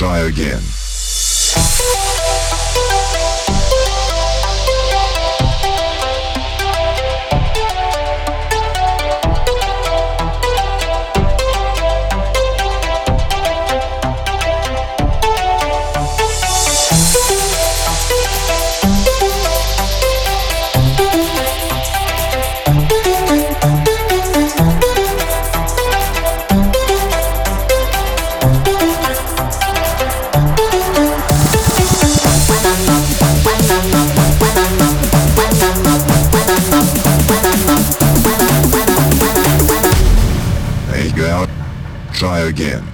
Try again. Try again.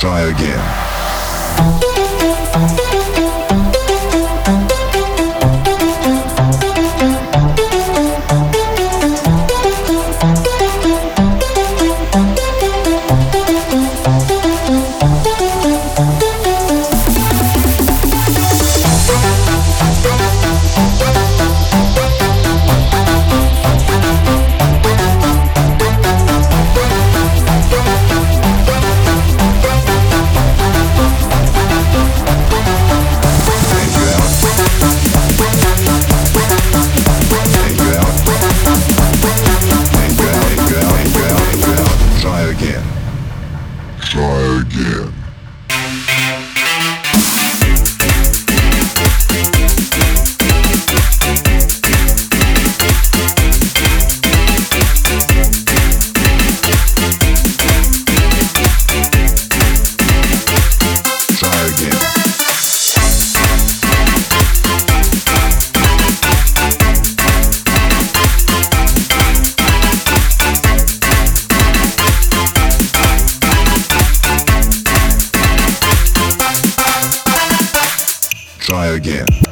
Try again. try again. try again.